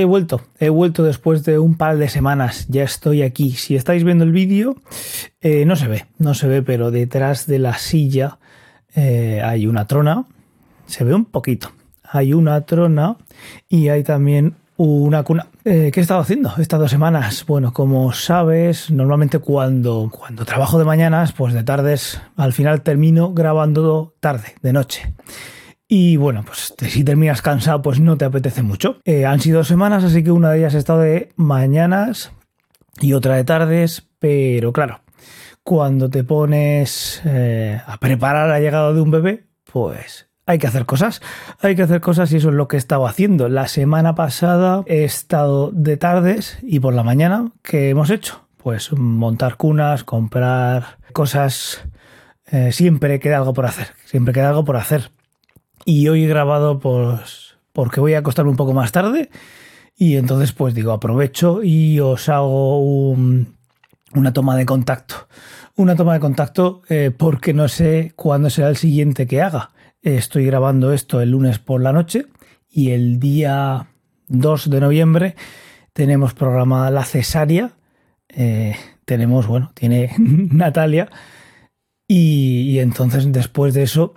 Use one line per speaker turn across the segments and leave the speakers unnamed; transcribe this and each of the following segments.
he vuelto, he vuelto después de un par de semanas, ya estoy aquí. Si estáis viendo el vídeo, eh, no se ve, no se ve, pero detrás de la silla eh, hay una trona, se ve un poquito, hay una trona y hay también una cuna. Eh, ¿Qué he estado haciendo estas dos semanas? Bueno, como sabes, normalmente cuando, cuando trabajo de mañanas, pues de tardes, al final termino grabando tarde, de noche. Y bueno, pues si terminas cansado, pues no te apetece mucho. Eh, han sido semanas, así que una de ellas ha estado de mañanas y otra de tardes, pero claro, cuando te pones eh, a preparar la llegada de un bebé, pues hay que hacer cosas, hay que hacer cosas y eso es lo que he estado haciendo. La semana pasada he estado de tardes y por la mañana, ¿qué hemos hecho? Pues montar cunas, comprar cosas. Eh, siempre queda algo por hacer, siempre queda algo por hacer. Y hoy he grabado pues porque voy a acostarme un poco más tarde y entonces pues digo aprovecho y os hago una toma de contacto. Una toma de contacto eh, porque no sé cuándo será el siguiente que haga Estoy grabando esto el lunes por la noche y el día 2 de noviembre tenemos programada la cesárea. Eh, tenemos, bueno, tiene Natalia. Y, entonces después de eso,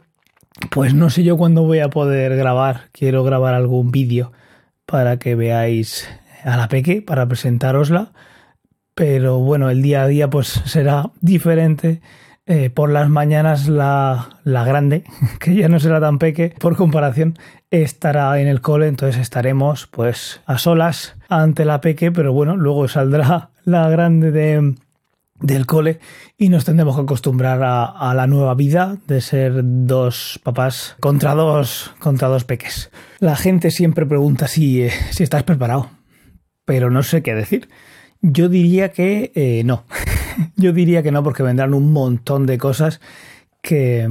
pues no sé yo cuándo voy a poder grabar. Quiero grabar algún vídeo para que veáis a la peque, para presentárosla. Pero bueno, el día a día pues será diferente eh, por las mañanas la, la, grande, que ya no será tan peque, por comparación, estará en el cole, entonces estaremos pues a solas ante la peque, pero bueno, luego saldrá la grande de, del cole y nos tendremos que acostumbrar a, la nueva vida de ser dos papás contra dos, contra dos peques. La gente siempre pregunta si, eh, si estás preparado, pero no sé qué decir. Yo diría que eh, no. Yo diría que no, porque vendrán un montón de cosas que,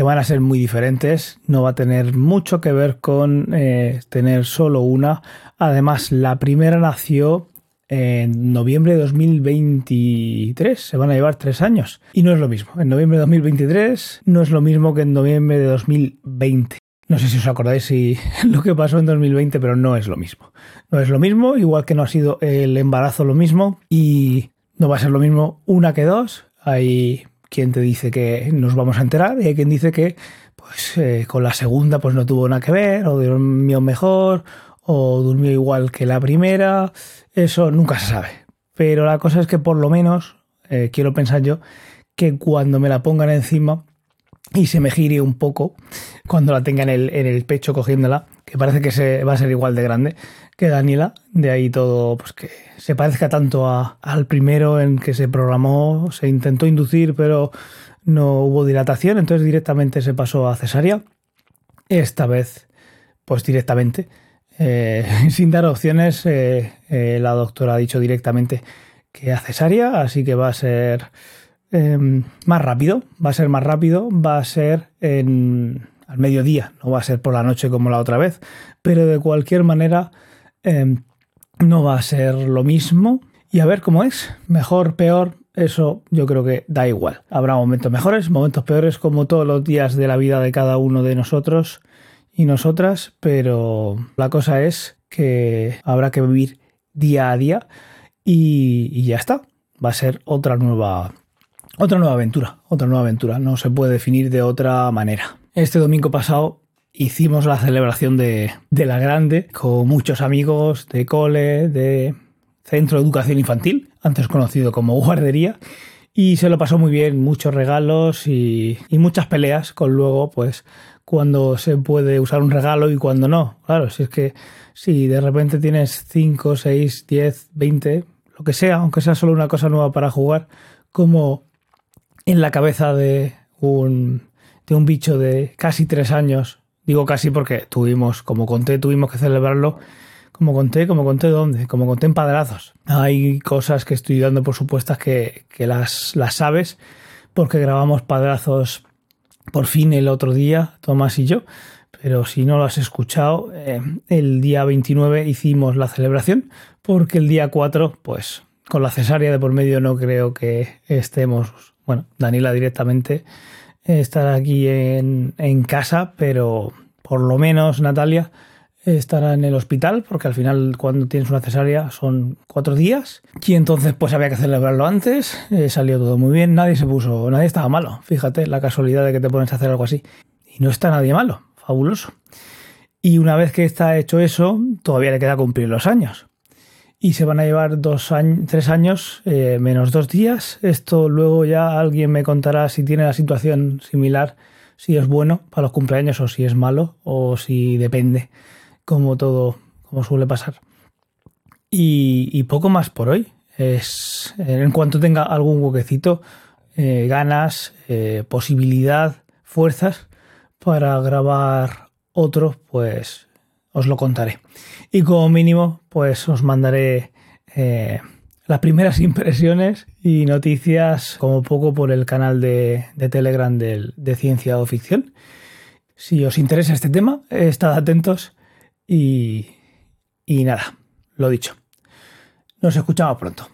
van a ser muy diferentes. No va a tener mucho que ver con eh, tener solo una. Además, la primera nació en noviembre de 2023. Se van a llevar tres años. Y no es lo mismo. En noviembre de 2023 no es lo mismo que en noviembre de 2020. No sé si os acordáis si lo que pasó en 2020, pero no es lo mismo. No es lo mismo, igual que no ha sido el embarazo lo mismo y no va a ser lo mismo una que dos. Hay quien te dice que nos vamos a enterar y hay quien dice que pues eh, con la segunda pues no tuvo nada que ver o durmió mejor o durmió igual que la primera. Eso nunca se sabe. Pero la cosa es que por lo menos eh, quiero pensar yo que cuando me la pongan encima y se me gire un poco cuando la tenga en el, en el pecho cogiéndola, que parece que se, va a ser igual de grande que Daniela, de ahí todo, pues que se parezca tanto al primero en que se programó, se intentó inducir, pero no hubo dilatación, entonces directamente se pasó a cesárea. Esta vez, pues directamente, eh, sin dar opciones, eh, eh, la doctora ha dicho directamente que a cesárea, así que va a ser Em, más rápido, va a ser más rápido, va a ser en, al mediodía, no va a ser por la noche como la otra vez, pero de cualquier manera em, no va a ser lo mismo. Y a ver cómo es, mejor, peor, eso yo creo que da igual. Habrá momentos mejores, momentos peores, como todos los días de la vida de cada uno de nosotros y nosotras, pero la cosa es que habrá que vivir día a día y, ya está. Va a ser otra nueva otra nueva aventura, otra nueva aventura, no se puede definir de otra manera. Este domingo pasado hicimos la celebración de, la grande con muchos amigos de cole, de Centro de Educación Infantil, antes conocido como guardería, y se lo pasó muy bien, muchos regalos y, muchas peleas con luego, pues, cuando se puede usar un regalo y cuando no. Claro, si es que si de repente tienes 5, 6, 10, 20, lo que sea, aunque sea solo una cosa nueva para jugar, como en la cabeza de un, de un bicho de casi tres años. Digo casi porque tuvimos, como conté, tuvimos que celebrarlo. Como conté, como conté dónde, como conté en padrazos. Hay cosas que estoy dando por supuestas que, las, las sabes, porque grabamos padrazos por fin el otro día, Tomás y yo. Pero si no lo has escuchado, eh, el día 29 hicimos la celebración, porque el día 4, pues con la cesárea de por medio no creo que estemos bueno, Daniela directamente estará aquí en, casa, pero por lo menos Natalia estará en el hospital, porque al final cuando tienes una cesárea son cuatro días. Y entonces pues había que celebrarlo antes, eh, salió todo muy bien, nadie se puso, nadie estaba malo. Fíjate la casualidad de que te pones a hacer algo así. Y no está nadie malo, fabuloso. Y una vez que está hecho eso, todavía le queda cumplir los años. Y se van a llevar dos años, tres años eh, menos dos días. Esto luego ya alguien me contará si tiene la situación similar, si es bueno para los cumpleaños o si es malo o si depende, como todo, como suele pasar. Y, poco más por hoy. Es, en cuanto tenga algún huequecito, eh, ganas, eh, posibilidad, fuerzas para grabar otro, pues os lo contaré. Y como mínimo, pues os mandaré eh, las primeras impresiones y noticias como poco por el canal de, Telegram de, Ciencia o Ficción. Si os interesa este tema, estad atentos y, y nada, lo dicho. Nos escuchamos pronto.